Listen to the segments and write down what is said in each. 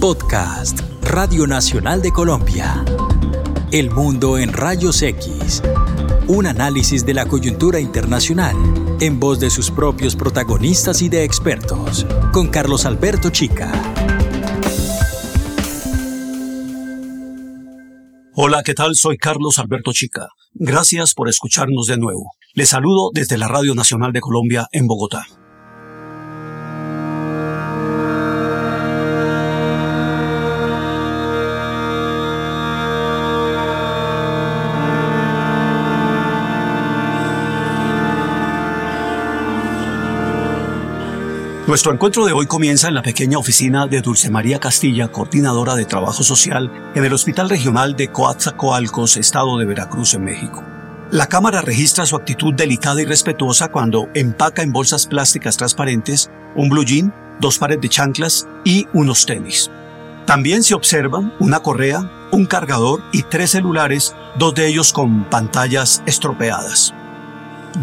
Podcast, Radio Nacional de Colombia. El mundo en rayos X. Un análisis de la coyuntura internacional en voz de sus propios protagonistas y de expertos. Con Carlos Alberto Chica. Hola, ¿qué tal? Soy Carlos Alberto Chica. Gracias por escucharnos de nuevo. Les saludo desde la Radio Nacional de Colombia en Bogotá. Nuestro encuentro de hoy comienza en la pequeña oficina de Dulce María Castilla, coordinadora de trabajo social en el Hospital Regional de Coatzacoalcos, estado de Veracruz, en México. La cámara registra su actitud delicada y respetuosa cuando empaca en bolsas plásticas transparentes un blue jean, dos pares de chanclas y unos tenis. También se observan una correa, un cargador y tres celulares, dos de ellos con pantallas estropeadas.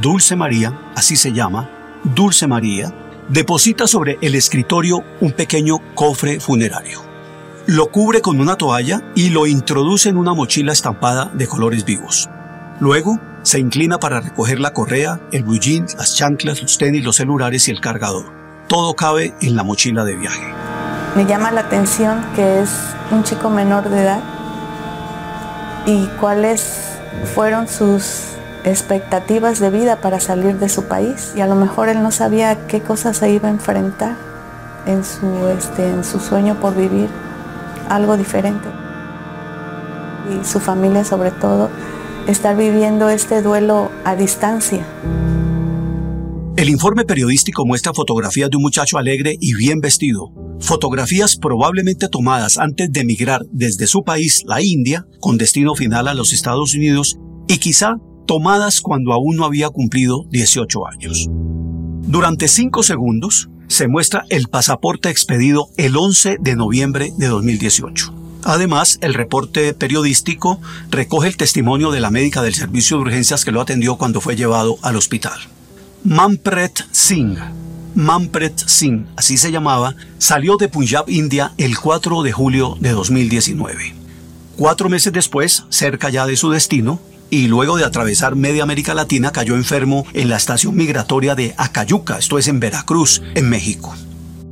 Dulce María, así se llama, Dulce María, deposita sobre el escritorio un pequeño cofre funerario. Lo cubre con una toalla y lo introduce en una mochila estampada de colores vivos. Luego, se inclina para recoger la correa, el blue las chanclas, los tenis, los celulares y el cargador. Todo cabe en la mochila de viaje. Me llama la atención que es un chico menor de edad y cuáles fueron sus expectativas de vida para salir de su país y a lo mejor él no sabía qué cosas se iba a enfrentar en su, este, en su sueño por vivir algo diferente. Y su familia sobre todo, estar viviendo este duelo a distancia. El informe periodístico muestra fotografías de un muchacho alegre y bien vestido, fotografías probablemente tomadas antes de emigrar desde su país, la India, con destino final a los Estados Unidos, y quizá tomadas cuando aún no había cumplido 18 años. Durante 5 segundos se muestra el pasaporte expedido el 11 de noviembre de 2018. Además, el reporte periodístico recoge el testimonio de la médica del servicio de urgencias que lo atendió cuando fue llevado al hospital. Manpret Singh, Manpret Singh, así se llamaba, salió de Punjab, India, el 4 de julio de 2019. Cuatro meses después, cerca ya de su destino, y luego de atravesar media América Latina cayó enfermo en la estación migratoria de Acayuca, esto es en Veracruz, en México.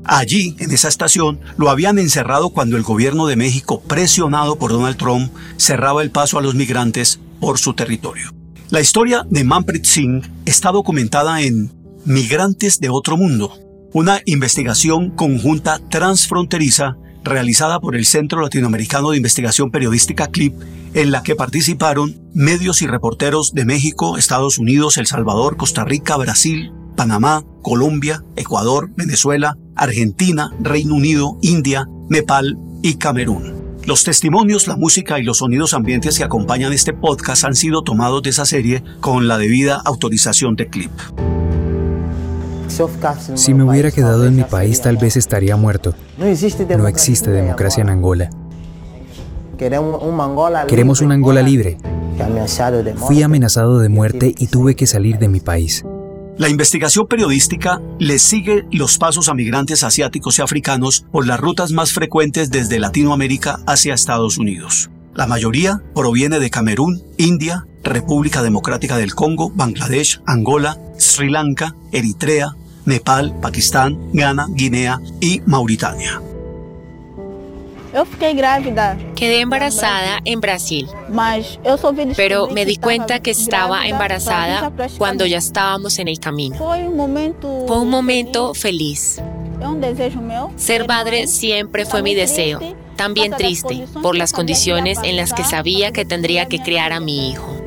Allí, en esa estación, lo habían encerrado cuando el gobierno de México, presionado por Donald Trump, cerraba el paso a los migrantes por su territorio. La historia de Manpreet Singh está documentada en Migrantes de Otro Mundo, una investigación conjunta transfronteriza realizada por el Centro Latinoamericano de Investigación Periodística CLIP, en la que participaron medios y reporteros de México, Estados Unidos, El Salvador, Costa Rica, Brasil, Panamá, Colombia, Ecuador, Venezuela, Argentina, Reino Unido, India, Nepal y Camerún. Los testimonios, la música y los sonidos ambientes que acompañan este podcast han sido tomados de esa serie con la debida autorización de CLIP. Si me hubiera quedado en mi país tal vez estaría muerto. No existe democracia en Angola. Queremos un Angola libre. Fui amenazado de muerte y tuve que salir de mi país. La investigación periodística le sigue los pasos a migrantes asiáticos y africanos por las rutas más frecuentes desde Latinoamérica hacia Estados Unidos. La mayoría proviene de Camerún, India, República Democrática del Congo, Bangladesh, Angola, Sri Lanka, Eritrea, Nepal, Pakistán, Ghana, Guinea y Mauritania. Quedé embarazada en Brasil, pero me di cuenta que estaba embarazada cuando ya estábamos en el camino. Fue un momento feliz. Ser madre siempre fue mi deseo, también triste por las condiciones en las que sabía que tendría que criar a mi hijo.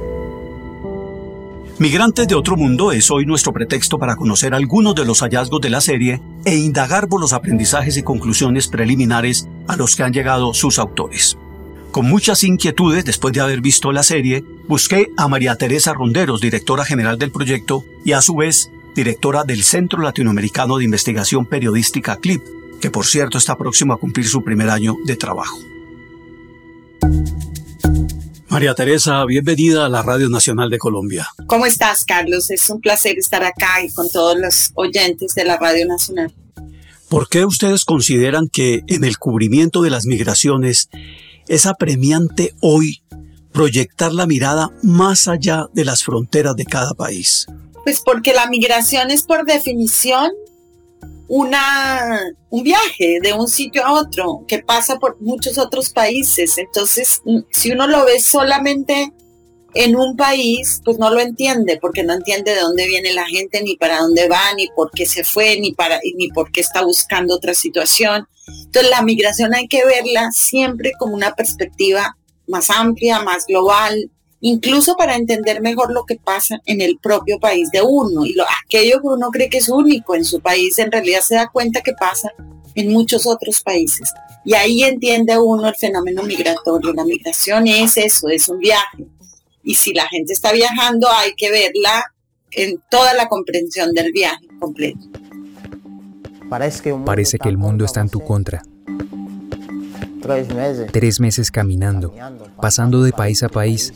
Migrantes de otro mundo es hoy nuestro pretexto para conocer algunos de los hallazgos de la serie e indagar por los aprendizajes y conclusiones preliminares a los que han llegado sus autores. Con muchas inquietudes después de haber visto la serie, busqué a María Teresa Ronderos, directora general del proyecto y a su vez directora del Centro Latinoamericano de Investigación Periodística CLIP, que por cierto está próximo a cumplir su primer año de trabajo. María Teresa, bienvenida a la Radio Nacional de Colombia. ¿Cómo estás, Carlos? Es un placer estar acá y con todos los oyentes de la Radio Nacional. ¿Por qué ustedes consideran que en el cubrimiento de las migraciones es apremiante hoy proyectar la mirada más allá de las fronteras de cada país? Pues porque la migración es por definición una, un viaje de un sitio a otro que pasa por muchos otros países. Entonces, si uno lo ve solamente en un país, pues no lo entiende, porque no entiende de dónde viene la gente, ni para dónde va, ni por qué se fue, ni, para, ni por qué está buscando otra situación. Entonces la migración hay que verla siempre como una perspectiva más amplia, más global, incluso para entender mejor lo que pasa en el propio país de uno. Y lo, aquello que uno cree que es único en su país, en realidad se da cuenta que pasa en muchos otros países. Y ahí entiende uno el fenómeno migratorio. La migración es eso, es un viaje y si la gente está viajando hay que verla en toda la comprensión del viaje completo. Parece que el mundo está en tu contra. Tres meses caminando, pasando de país a país.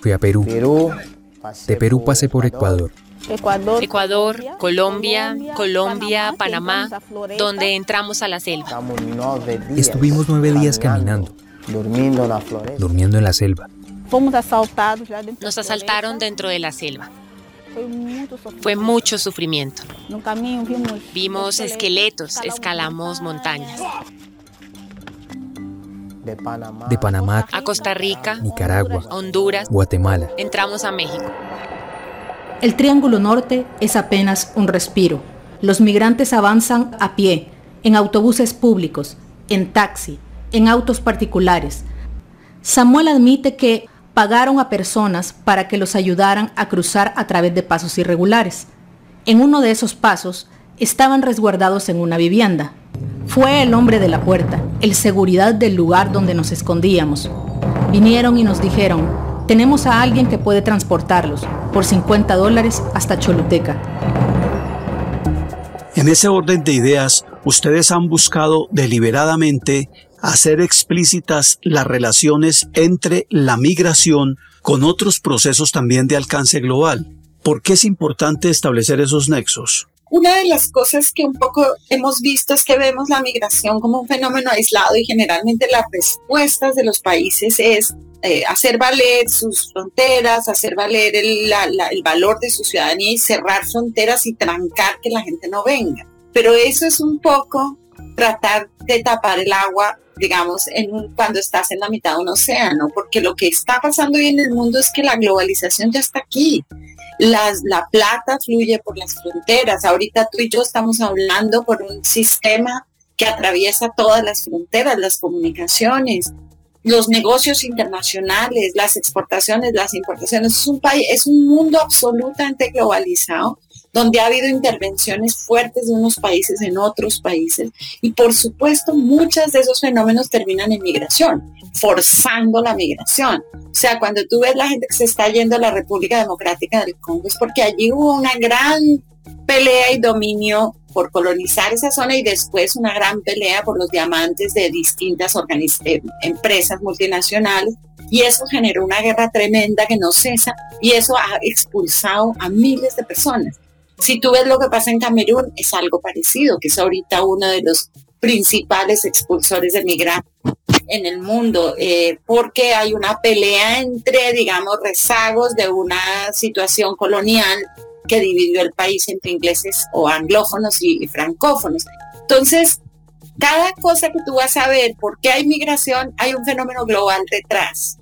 Fui a Perú. De Perú pasé por Ecuador. Ecuador, Colombia, Colombia, Panamá, donde entramos a la selva. Estuvimos nueve días caminando, durmiendo en la selva. Nos asaltaron dentro de la selva. Fue mucho sufrimiento. Vimos esqueletos, escalamos montañas. De Panamá a Costa Rica, Nicaragua, Honduras, Guatemala. Entramos a México. El Triángulo Norte es apenas un respiro. Los migrantes avanzan a pie, en autobuses públicos, en taxi, en autos particulares. Samuel admite que pagaron a personas para que los ayudaran a cruzar a través de pasos irregulares. En uno de esos pasos estaban resguardados en una vivienda. Fue el hombre de la puerta, el seguridad del lugar donde nos escondíamos. Vinieron y nos dijeron, tenemos a alguien que puede transportarlos por 50 dólares hasta Choluteca. En ese orden de ideas, ustedes han buscado deliberadamente hacer explícitas las relaciones entre la migración con otros procesos también de alcance global. ¿Por qué es importante establecer esos nexos? Una de las cosas que un poco hemos visto es que vemos la migración como un fenómeno aislado y generalmente las respuestas de los países es eh, hacer valer sus fronteras, hacer valer el, el valor de su ciudadanía y cerrar fronteras y trancar que la gente no venga. Pero eso es un poco tratar de tapar el agua, digamos, en cuando estás en la mitad de un océano, porque lo que está pasando hoy en el mundo es que la globalización ya está aquí. Las, la plata fluye por las fronteras. Ahorita tú y yo estamos hablando por un sistema que atraviesa todas las fronteras, las comunicaciones, los negocios internacionales, las exportaciones, las importaciones. Es un país, es un mundo absolutamente globalizado donde ha habido intervenciones fuertes de unos países en otros países y por supuesto muchos de esos fenómenos terminan en migración, forzando la migración. O sea, cuando tú ves la gente que se está yendo a la República Democrática del Congo es porque allí hubo una gran pelea y dominio por colonizar esa zona y después una gran pelea por los diamantes de distintas eh, empresas multinacionales y eso generó una guerra tremenda que no cesa y eso ha expulsado a miles de personas. Si tú ves lo que pasa en Camerún, es algo parecido, que es ahorita uno de los principales expulsores de migrantes en el mundo, eh, porque hay una pelea entre, digamos, rezagos de una situación colonial que dividió el país entre ingleses o anglófonos y, francófonos. Entonces, cada cosa que tú vas a ver, por qué hay migración, hay un fenómeno global detrás.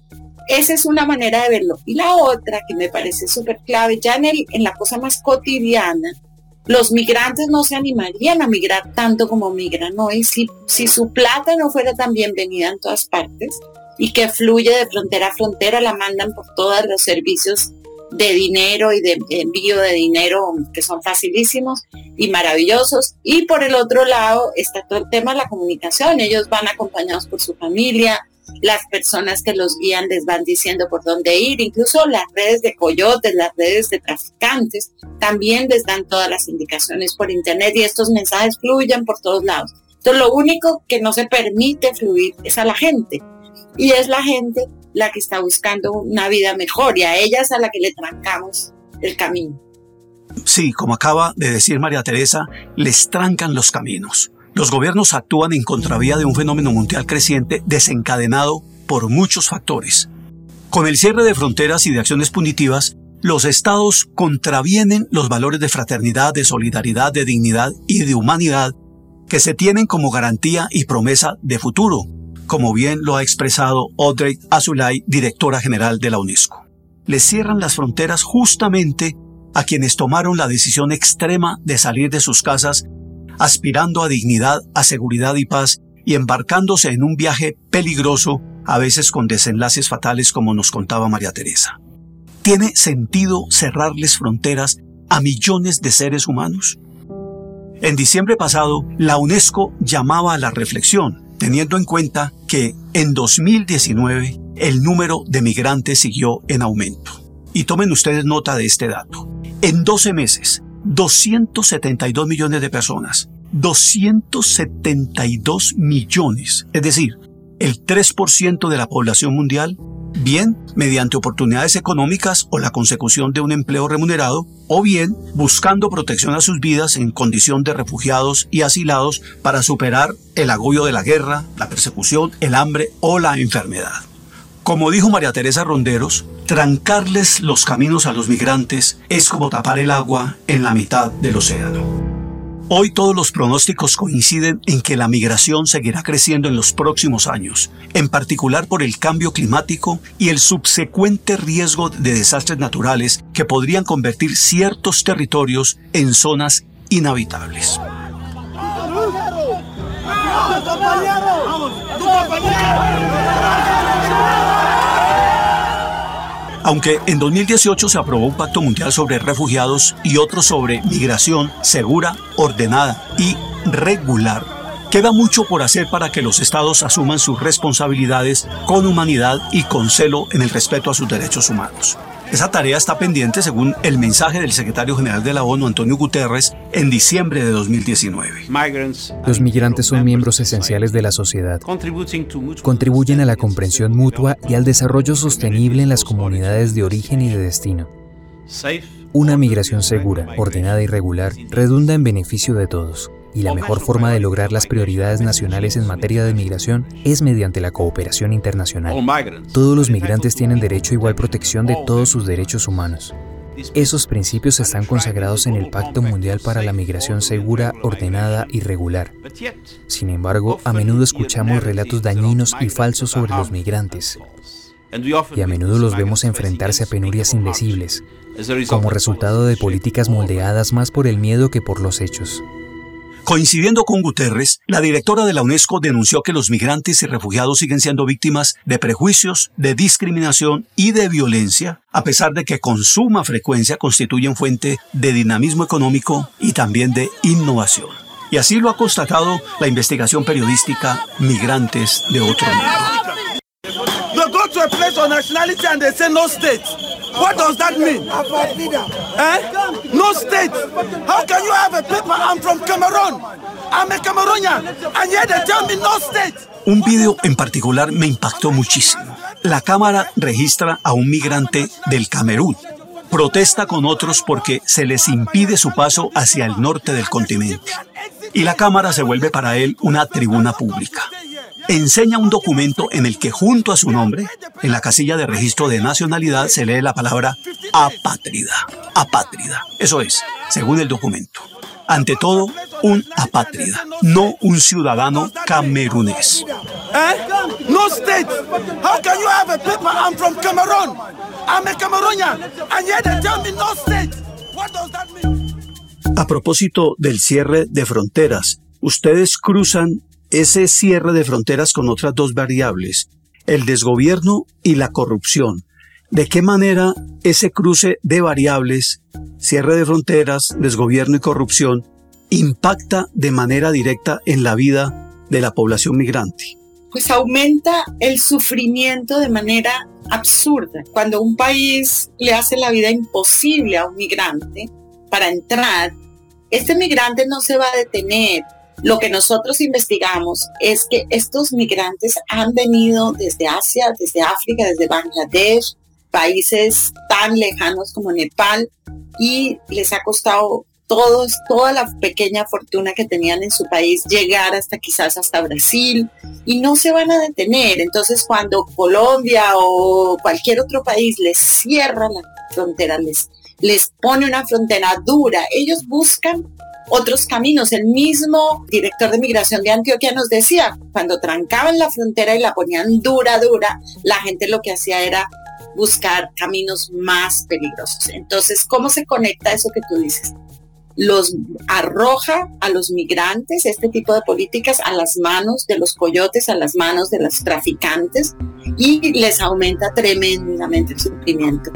Esa es una manera de verlo. Y la otra que me parece súper clave, ya en, el, en la cosa más cotidiana, los migrantes no se animarían a migrar tanto como migran hoy si, si su plata no fuera tan bienvenida en todas partes y que fluye de frontera a frontera, la mandan por todos los servicios de dinero y de envío de dinero que son facilísimos y maravillosos. Y por el otro lado está todo el tema de la comunicación. Ellos van acompañados por su familia, las personas que los guían les van diciendo por dónde ir, incluso las redes de coyotes, las redes de traficantes, también les dan todas las indicaciones por internet y estos mensajes fluyen por todos lados. Entonces lo único que no se permite fluir es a la gente y es la gente la que está buscando una vida mejor y a ellas a la que le trancamos el camino. Sí, como acaba de decir María Teresa, les trancan los caminos. Los gobiernos actúan en contravía de un fenómeno mundial creciente desencadenado por muchos factores. Con el cierre de fronteras y de acciones punitivas, los estados contravienen los valores de fraternidad, de solidaridad, de dignidad y de humanidad que se tienen como garantía y promesa de futuro, como bien lo ha expresado Audrey Azulay, directora general de la UNESCO. Les cierran las fronteras justamente a quienes tomaron la decisión extrema de salir de sus casas, aspirando a dignidad, a seguridad y paz, y embarcándose en un viaje peligroso, a veces con desenlaces fatales como nos contaba María Teresa. ¿Tiene sentido cerrarles fronteras a millones de seres humanos? En diciembre pasado, la UNESCO llamaba a la reflexión, teniendo en cuenta que en 2019 el número de migrantes siguió en aumento. Y tomen ustedes nota de este dato. En 12 meses, 272 millones de personas, 272 millones, es decir, el 3% de la población mundial, bien mediante oportunidades económicas o la consecución de un empleo remunerado, o bien buscando protección a sus vidas en condición de refugiados y asilados para superar el agobio de la guerra, la persecución, el hambre o la enfermedad. Como dijo María Teresa Ronderos, trancarles los caminos a los migrantes es como tapar el agua en la mitad del océano. Hoy todos los pronósticos coinciden en que la migración seguirá creciendo en los próximos años, en particular por el cambio climático y el subsecuente riesgo de desastres naturales que podrían convertir ciertos territorios en zonas inhabitables. Aunque en 2018 se aprobó un pacto mundial sobre refugiados y otro sobre migración segura, ordenada y regular, queda mucho por hacer para que los estados asuman sus responsabilidades con humanidad y con celo en el respeto a sus derechos humanos. Esa tarea está pendiente según el mensaje del secretario general de la ONU, Antonio Guterres, en diciembre de 2019. Los migrantes son miembros esenciales de la sociedad. Contribuyen a la comprensión mutua y al desarrollo sostenible en las comunidades de origen y de destino. Una migración segura, ordenada y regular redunda en beneficio de todos y la mejor forma de lograr las prioridades nacionales en materia de migración es mediante la cooperación internacional. Todos los migrantes tienen derecho a igual protección de todos sus derechos humanos. Esos principios están consagrados en el Pacto Mundial para la Migración Segura, Ordenada y Regular. Sin embargo, a menudo escuchamos relatos dañinos y falsos sobre los migrantes. Y a menudo los vemos enfrentarse a penurias indecibles, como resultado de políticas moldeadas más por el miedo que por los hechos. Coincidiendo con Guterres, la directora de la UNESCO denunció que los migrantes y refugiados siguen siendo víctimas de prejuicios, de discriminación y de violencia, a pesar de que con suma frecuencia constituyen fuente de dinamismo económico y también de innovación. Y así lo ha constatado la investigación periodística Migrantes de otro mundo. What does that mean? Eh? No state. How can you have a paper? I'm from Cameroon. I'm a Cameroonian. And yet they tell me no state. Un video en particular me impactó muchísimo. La cámara registra a un migrante del Camerún. Protesta con otros porque se les impide su paso hacia el norte del continente. Y la cámara se vuelve para él una tribuna pública enseña un documento en el que junto a su nombre, en la casilla de registro de nacionalidad, se lee la palabra apátrida. Apátrida. Eso es, según el documento. Ante todo, un apátrida, no un ciudadano camerunés. ¿Eh? No state. How can you have a paper? I'm from Cameroon. I'm a Cameroonian. And yet they tell me no state. What does that mean? A propósito del cierre de fronteras, ustedes cruzan ese cierre de fronteras con otras dos variables, el desgobierno y la corrupción. ¿De qué manera ese cruce de variables, cierre de fronteras, desgobierno y corrupción, impacta de manera directa en la vida de la población migrante? Pues aumenta el sufrimiento de manera absurda. Cuando un país le hace la vida imposible a un migrante para entrar, este migrante no se va a detener lo que nosotros investigamos es que estos migrantes han venido desde Asia, desde África, desde Bangladesh, países tan lejanos como Nepal, y les ha costado todos, toda la pequeña fortuna que tenían en su país llegar hasta quizás hasta Brasil y no se van a detener. Entonces cuando Colombia o cualquier otro país les cierra la frontera, les, les pone una frontera dura, ellos buscan otros caminos. El mismo director de migración de Antioquia nos decía, cuando trancaban la frontera y la ponían dura, dura, la gente lo que hacía era buscar caminos más peligrosos. Entonces, ¿cómo se conecta eso que tú dices? los arroja a los migrantes, este tipo de políticas, a las manos de los coyotes, a las manos de los traficantes y les aumenta tremendamente el sufrimiento.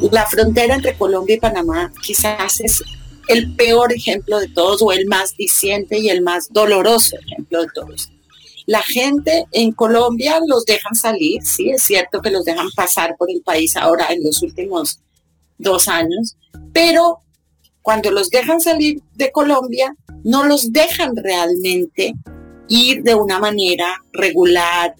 La frontera entre Colombia y Panamá quizás es el peor ejemplo de todos o el más diciente y el más doloroso ejemplo de todos. La gente en Colombia los dejan salir, sí, es cierto que los dejan pasar por el país ahora en los últimos dos años, pero cuando los dejan salir de Colombia, no los dejan realmente ir de una manera regular,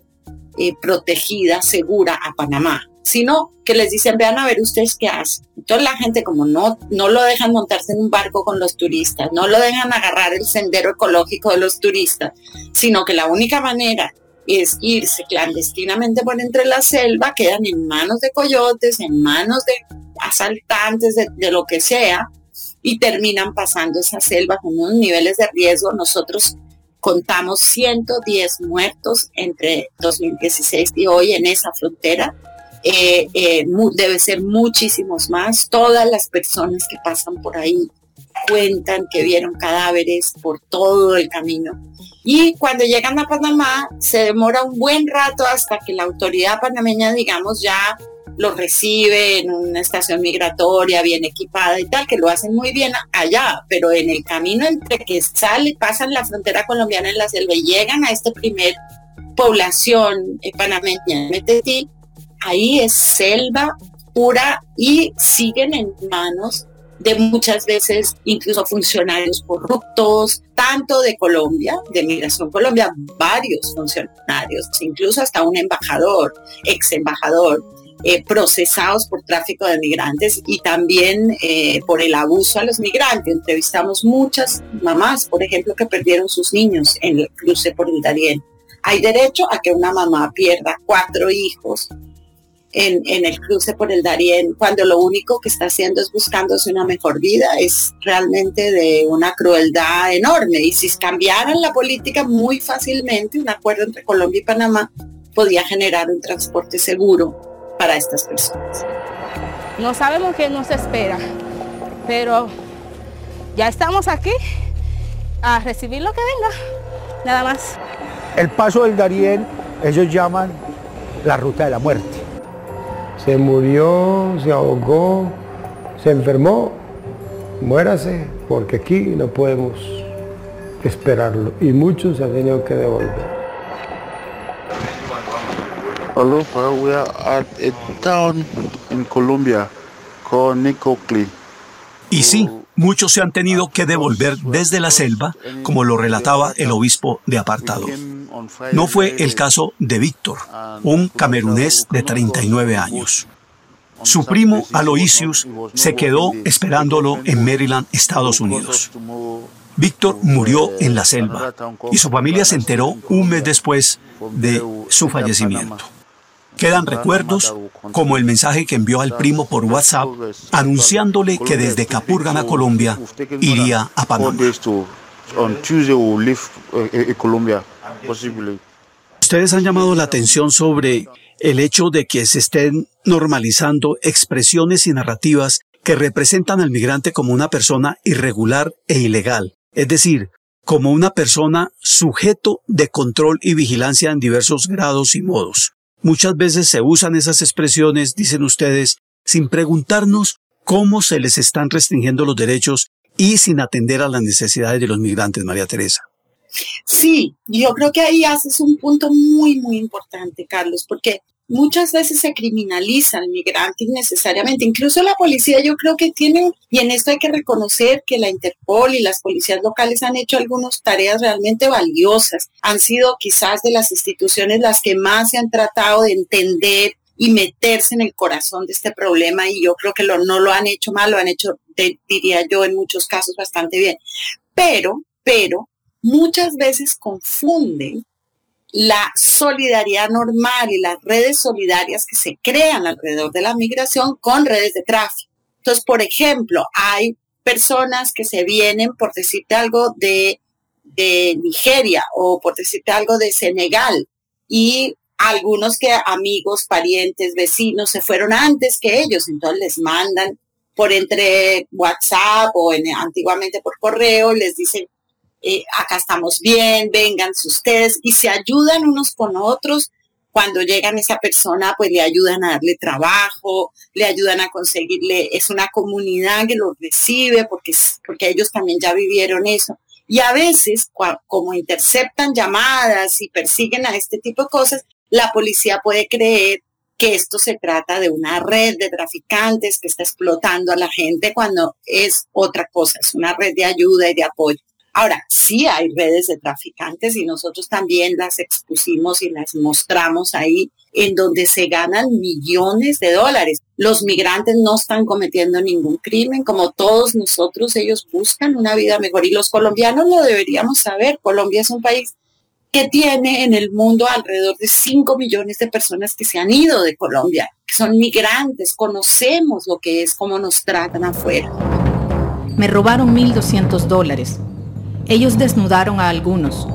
eh, protegida, segura a Panamá, sino que les dicen, vean a ver ustedes qué hacen. Entonces la gente como no, no lo dejan montarse en un barco con los turistas, no lo dejan agarrar el sendero ecológico de los turistas, sino que la única manera es irse clandestinamente por entre la selva, quedan en manos de coyotes, en manos de asaltantes, de, lo que sea, y terminan pasando esa selva con unos niveles de riesgo. Nosotros contamos 110 muertos entre 2016 y hoy en esa frontera. Eh, eh, debe ser muchísimos más. Todas las personas que pasan por ahí cuentan que vieron cadáveres por todo el camino. Y cuando llegan a Panamá, se demora un buen rato hasta que la autoridad panameña, digamos, ya lo recibe en una estación migratoria bien equipada y tal, que lo hacen muy bien allá, pero en el camino entre que sale, pasan la frontera colombiana en la selva y llegan a esta primer población eh, panameña, ahí es selva pura y siguen en manos de muchas veces incluso funcionarios corruptos, tanto de Colombia, de Migración Colombia, varios funcionarios, incluso hasta un embajador, ex embajador, eh, procesados por tráfico de migrantes y también eh, por el abuso a los migrantes. Entrevistamos muchas mamás, por ejemplo, que perdieron sus niños en el cruce por el Darién. Hay derecho a que una mamá pierda cuatro hijos en, en, el cruce por el Darién, cuando lo único que está haciendo es buscándose una mejor vida, es realmente de una crueldad enorme. Y si cambiaran la política muy fácilmente, un acuerdo entre Colombia y Panamá podía generar un transporte seguro para estas personas. No sabemos qué nos espera, pero ya estamos aquí a recibir lo que venga, nada más. El paso del Darién, ellos llaman la ruta de la muerte. Se murió, se ahogó, se enfermó, muérase, porque aquí no podemos esperarlo. Y muchos se han tenido que devolver. Aloha, we are at a town in Colombia called Nicocli. Y sí, muchos se han tenido que devolver desde la selva, como lo relataba el obispo de apartado. No fue el caso de Víctor, un camerunés de 39 años. Su primo Aloysius se quedó esperándolo en Maryland, Estados Unidos. Víctor murió en la selva y su familia se enteró un mes después de su fallecimiento. Quedan recuerdos como el mensaje que envió al primo por WhatsApp anunciándole que desde Capurgan Colombia iría a Panamá. Ustedes han llamado la atención sobre el hecho de que se estén normalizando expresiones y narrativas que representan al migrante como una persona irregular e ilegal, es decir, como una persona sujeto de control y vigilancia en diversos grados y modos. Muchas veces se usan esas expresiones, dicen ustedes, sin preguntarnos cómo se les están restringiendo los derechos y sin atender a las necesidades de los migrantes, María Teresa. Sí, yo creo que ahí haces un punto muy, muy importante, Carlos, porque muchas veces se criminaliza al migrante innecesariamente. Incluso la policía yo creo que tiene, y en esto hay que reconocer que la Interpol y las policías locales han hecho algunas tareas realmente valiosas. Han sido quizás de las instituciones las que más se han tratado de entender y meterse en el corazón de este problema y yo creo que lo, no lo han hecho mal, lo han hecho, diría yo, en muchos casos bastante bien. Pero, pero, muchas veces confunden la solidaridad normal y las redes solidarias que se crean alrededor de la migración con redes de tráfico. Entonces, por ejemplo, hay personas que se vienen, por decirte algo, de, de Nigeria o por decirte algo de Senegal y algunos que amigos, parientes, vecinos se fueron antes que ellos, entonces les mandan por entre WhatsApp o antiguamente por correo, les dicen, eh, acá estamos bien, vengan ustedes y se ayudan unos con otros. Cuando llegan esa persona, pues le ayudan a darle trabajo, le ayudan a conseguirle, es una comunidad que los recibe porque, porque ellos también ya vivieron eso. Y a veces, como interceptan llamadas y persiguen a este tipo de cosas, la policía puede creer que esto se trata de una red de traficantes que está explotando a la gente cuando es otra cosa, es una red de ayuda y de apoyo. Ahora, sí hay redes de traficantes y nosotros también las expusimos y las mostramos ahí en donde se ganan millones de dólares. Los migrantes no están cometiendo ningún crimen, como todos nosotros, ellos buscan una vida mejor y los colombianos lo deberíamos saber. Colombia es un país que tiene en el mundo alrededor de 5 millones de personas que se han ido de Colombia, que son migrantes, conocemos lo que es, cómo nos tratan afuera. Me robaron 1.200 dólares ellos desnudaron a algunos.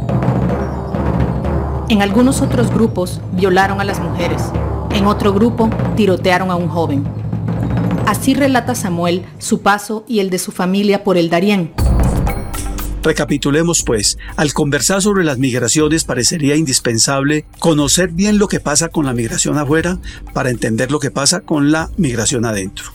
En algunos otros grupos violaron a las mujeres. En otro grupo tirotearon a un joven. Así relata Samuel su paso y el de su familia por el Darién. Recapitulemos pues, al conversar sobre las migraciones parecería indispensable conocer bien lo que pasa con la migración afuera para entender lo que pasa con la migración adentro.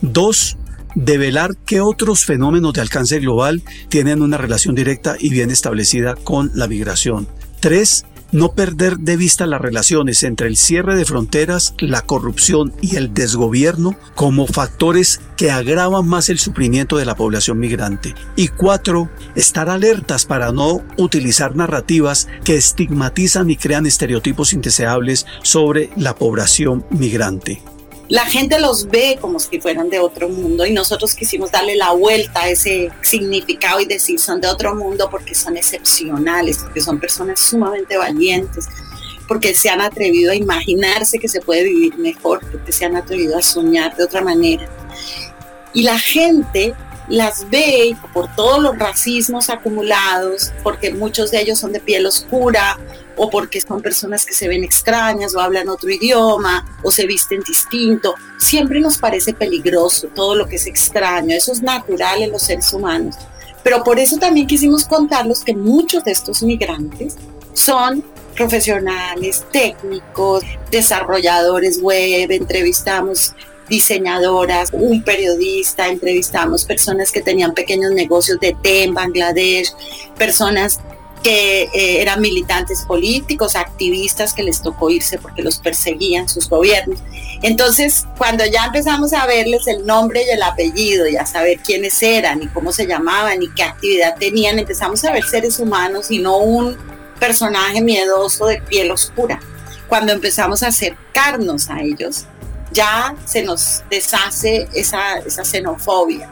Dos, develar qué otros fenómenos de alcance global tienen una relación directa y bien establecida con la migración. 3. No perder de vista las relaciones entre el cierre de fronteras, la corrupción y el desgobierno como factores que agravan más el sufrimiento de la población migrante. Y 4. Estar alertas para no utilizar narrativas que estigmatizan y crean estereotipos indeseables sobre la población migrante la gente los ve como si fueran de otro mundo y nosotros quisimos darle la vuelta a ese significado y decir son de otro mundo porque son excepcionales, porque son personas sumamente valientes, porque se han atrevido a imaginarse que se puede vivir mejor, porque se han atrevido a soñar de otra manera. Y la gente las ve por todos los racismos acumulados, porque muchos de ellos son de piel oscura, o porque son personas que se ven extrañas o hablan otro idioma o se visten distinto. Siempre nos parece peligroso todo lo que es extraño, eso es natural en los seres humanos. Pero por eso también quisimos contarlos que muchos de estos migrantes son profesionales, técnicos, desarrolladores web, entrevistamos diseñadoras, un periodista, entrevistamos personas que tenían pequeños negocios de té en Bangladesh, personas que eh, eran militantes políticos, activistas que les tocó irse porque los perseguían sus gobiernos. Entonces, cuando ya empezamos a verles el nombre y el apellido y a saber quiénes eran y cómo se llamaban y qué actividad tenían, empezamos a ver seres humanos y no un personaje miedoso de piel oscura. Cuando empezamos a acercarnos a ellos, ya se nos deshace esa, esa xenofobia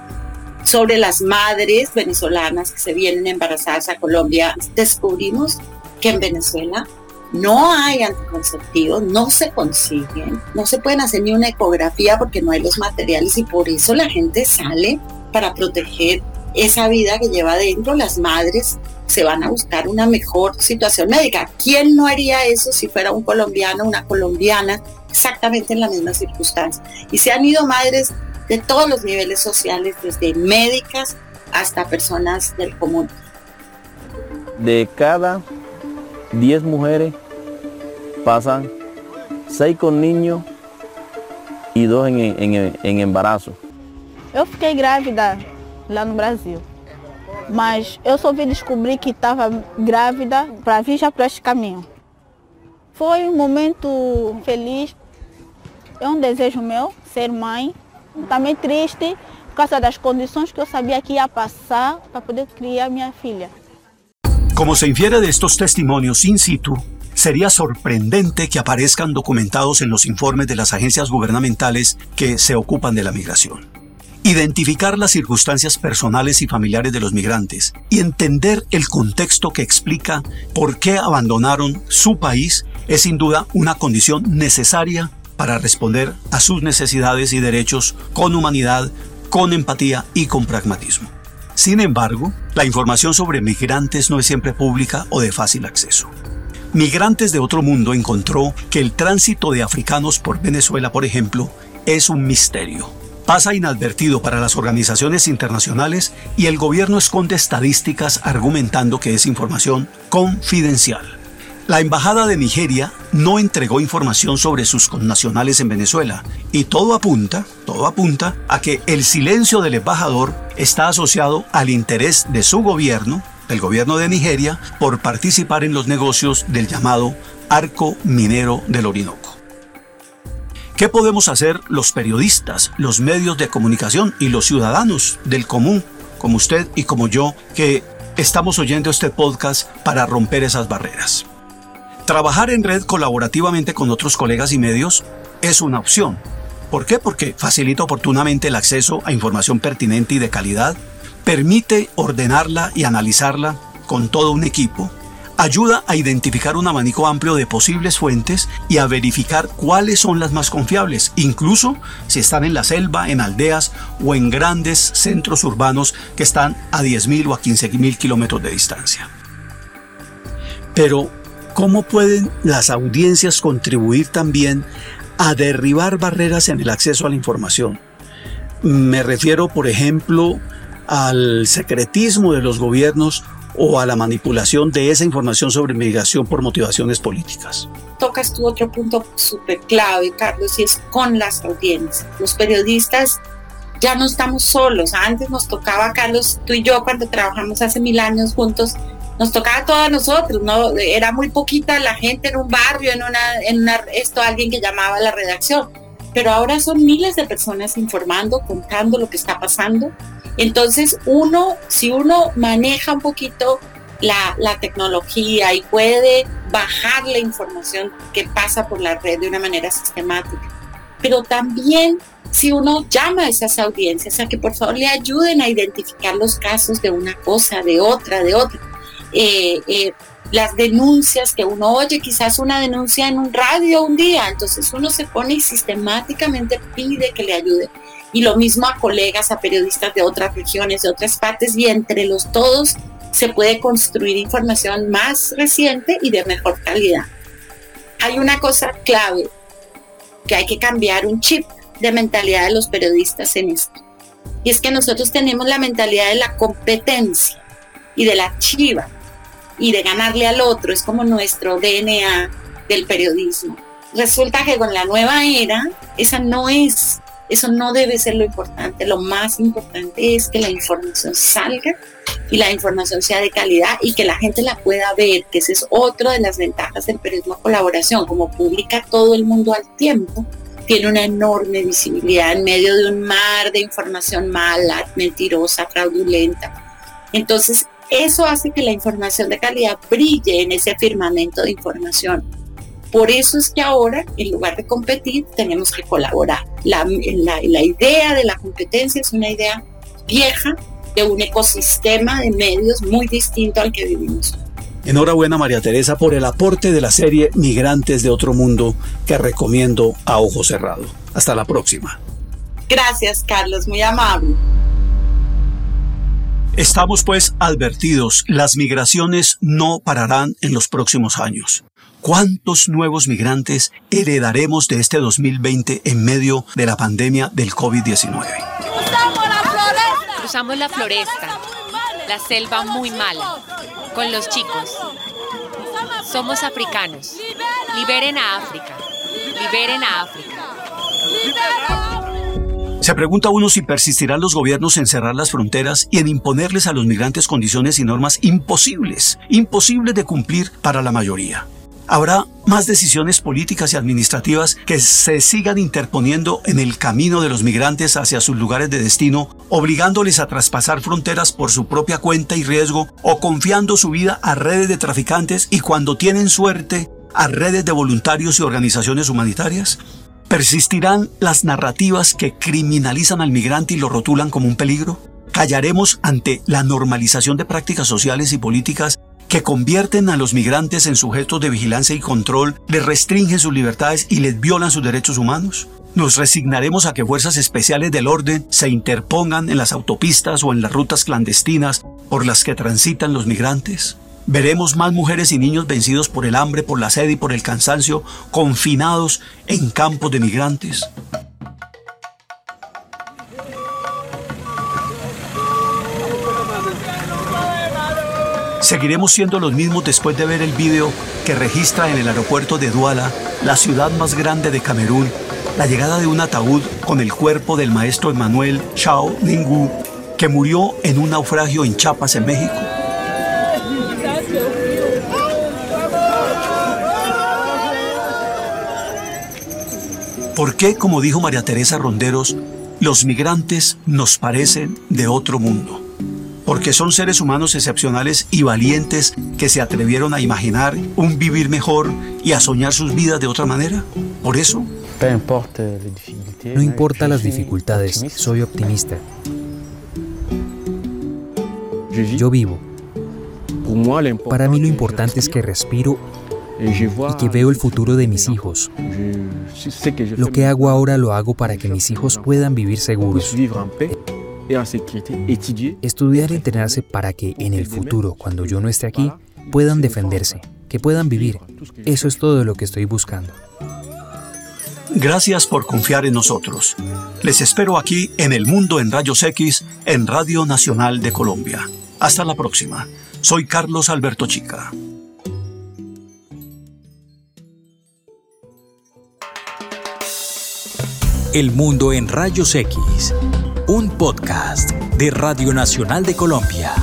sobre las madres venezolanas que se vienen embarazadas a Colombia, descubrimos que en Venezuela no hay anticonceptivos, no se consiguen, no se pueden hacer ni una ecografía porque no hay los materiales y por eso la gente sale para proteger esa vida que lleva adentro. Las madres se van a buscar una mejor situación médica. ¿Quién no haría eso si fuera un colombiano, una colombiana, exactamente en la misma circunstancia? Y se han ido madres de todos los niveles sociales, desde médicas hasta personas del común. De cada 10 mujeres pasan 6 con niños e 2 em, em, em embaraço. Eu fiquei grávida lá no Brasil, mas eu só vim descobrir que estava grávida para vir já para este caminho. Foi um momento feliz, é um desejo meu ser mãe Também triste por causa das condições que eu sabia que ia passar para poder criar minha filha. Como se infiere de estos testimonios in situ, sería sorprendente que aparezcan documentados en los informes de las agencias gubernamentales que se ocupan de la migración. Identificar las circunstancias personales y familiares de los migrantes y entender el contexto que explica por qué abandonaron su país es sin duda una condición necesaria para responder a sus necesidades y derechos con humanidad, con empatía y con pragmatismo. Sin embargo, la información sobre migrantes no es siempre pública o de fácil acceso. Migrantes de otro mundo encontró que el tránsito de africanos por Venezuela, por ejemplo, es un misterio pasa inadvertido para las organizaciones internacionales y el gobierno esconde estadísticas argumentando que es información confidencial. La Embajada de Nigeria no entregó información sobre sus connacionales en Venezuela y todo apunta, todo apunta a que el silencio del embajador está asociado al interés de su gobierno, del gobierno de Nigeria, por participar en los negocios del llamado arco minero del Orinoco. ¿Qué podemos hacer los periodistas, los medios de comunicación y los ciudadanos del común, como usted y como yo, que estamos oyendo este podcast para romper esas barreras? Trabajar en red colaborativamente con otros colegas y medios es una opción. ¿Por qué? Porque facilita oportunamente el acceso a información pertinente y de calidad, permite ordenarla y analizarla con todo un equipo ayuda a identificar un abanico amplio de posibles fuentes y a verificar cuáles son las más confiables, incluso si están en la selva, en aldeas o en grandes centros urbanos que están a 10.000 o a 15.000 kilómetros de distancia. Pero, ¿cómo pueden las audiencias contribuir también a derribar barreras en el acceso a la información? Me refiero, por ejemplo, al secretismo de los gobiernos o a la manipulación de esa información sobre migración por motivaciones políticas. Tocas tú otro punto súper clave, Carlos, y es con las audiencias. Los periodistas ya no estamos solos. Antes nos tocaba, Carlos, tú y yo, cuando trabajamos hace mil años juntos, nos tocaba a todos nosotros, ¿no? Era muy poquita la gente en un barrio, en una, en una, esto, alguien que llamaba a la redacción. Pero ahora son miles de personas informando, contando lo que está pasando entonces, uno, si uno maneja un poquito la, tecnología y puede bajar la información que pasa por la red de una manera sistemática, pero también si uno llama a esas audiencias a que por favor le ayuden a identificar los casos de una cosa, de otra, de otra. Eh, eh, las denuncias que uno oye, quizás una denuncia en un radio un día, entonces uno se pone y sistemáticamente pide que le ayude y lo mismo a colegas, a periodistas de otras regiones, de otras partes, y entre los todos se puede construir información más reciente y de mejor calidad. Hay una cosa clave, que hay que cambiar un chip de mentalidad de los periodistas en esto. Y es que nosotros tenemos la mentalidad de la competencia y de la chiva y de ganarle al otro, es como nuestro DNA del periodismo. Resulta que con la nueva era, esa no es eso no debe ser lo importante. Lo más importante es que la información salga y la información sea de calidad y que la gente la pueda ver, que esa es otra de las ventajas del periodismo colaboración. Como publica todo el mundo al tiempo, tiene una enorme visibilidad en medio de un mar de información mala, mentirosa, fraudulenta. Entonces, eso hace que la información de calidad brille en ese firmamento de información por eso es que ahora, en lugar de competir, tenemos que colaborar. La, idea de la competencia es una idea vieja de un ecosistema de medios muy distinto al que vivimos. Enhorabuena María Teresa por el aporte de la serie Migrantes de Otro Mundo que recomiendo a ojo cerrado. Hasta la próxima. Gracias Carlos, muy amable. Estamos pues advertidos, las migraciones no pararán en los próximos años. ¿Cuántos nuevos migrantes heredaremos de este 2020 en medio de la pandemia del COVID-19? Cruzamos la floresta, la selva muy mala, con los chicos. Somos africanos. Liberen a África. Liberen a África. Se pregunta uno si persistirán los gobiernos en cerrar las fronteras y en imponerles a los migrantes condiciones y normas imposibles, imposibles de cumplir para la mayoría habrá más decisiones políticas y administrativas que se sigan interponiendo en el camino de los migrantes hacia sus lugares de destino, obligándoles a traspasar fronteras por su propia cuenta y riesgo o confiando su vida a redes de traficantes y cuando tienen suerte a redes de voluntarios y organizaciones humanitarias? ¿Persistirán las narrativas que criminalizan al migrante y lo rotulan como un peligro? ¿Callaremos ante la normalización de prácticas sociales y políticas que convierten a los migrantes en sujetos de vigilancia y control, les restringen sus libertades y les violan sus derechos humanos? ¿Nos resignaremos a que fuerzas especiales del orden se interpongan en las autopistas o en las rutas clandestinas por las que transitan los migrantes? Veremos más mujeres y niños vencidos por el hambre, por la sed y por el cansancio, confinados en campos de migrantes. Seguiremos siendo los mismos después de ver el video que registra en el aeropuerto de Douala, la ciudad más grande de Camerún, la llegada de un ataúd con el cuerpo del maestro Emmanuel Chao Ningú, que murió en un naufragio en Chiapas, en México. ¿Por qué, como dijo María Teresa Ronderos, los migrantes nos parecen de otro mundo? porque son seres humanos excepcionales y valientes que se atrevieron a imaginar un vivir mejor y a soñar sus vidas de otra manera. Por eso... No importa las dificultades, soy optimista. Yo vivo. Para mí lo importante es que respiro y que veo el futuro de mis hijos. Lo que hago ahora lo hago para que mis hijos puedan vivir seguros. Estudiar y entrenarse para que en el futuro, cuando yo no esté aquí, puedan defenderse, que puedan vivir. Eso es todo lo que estoy buscando. Gracias por confiar en nosotros. Les espero aquí en El Mundo en Rayos X, en Radio Nacional de Colombia. Hasta la próxima. Soy Carlos Alberto Chica. El Mundo en Rayos X un podcast de Radio Nacional de Colombia.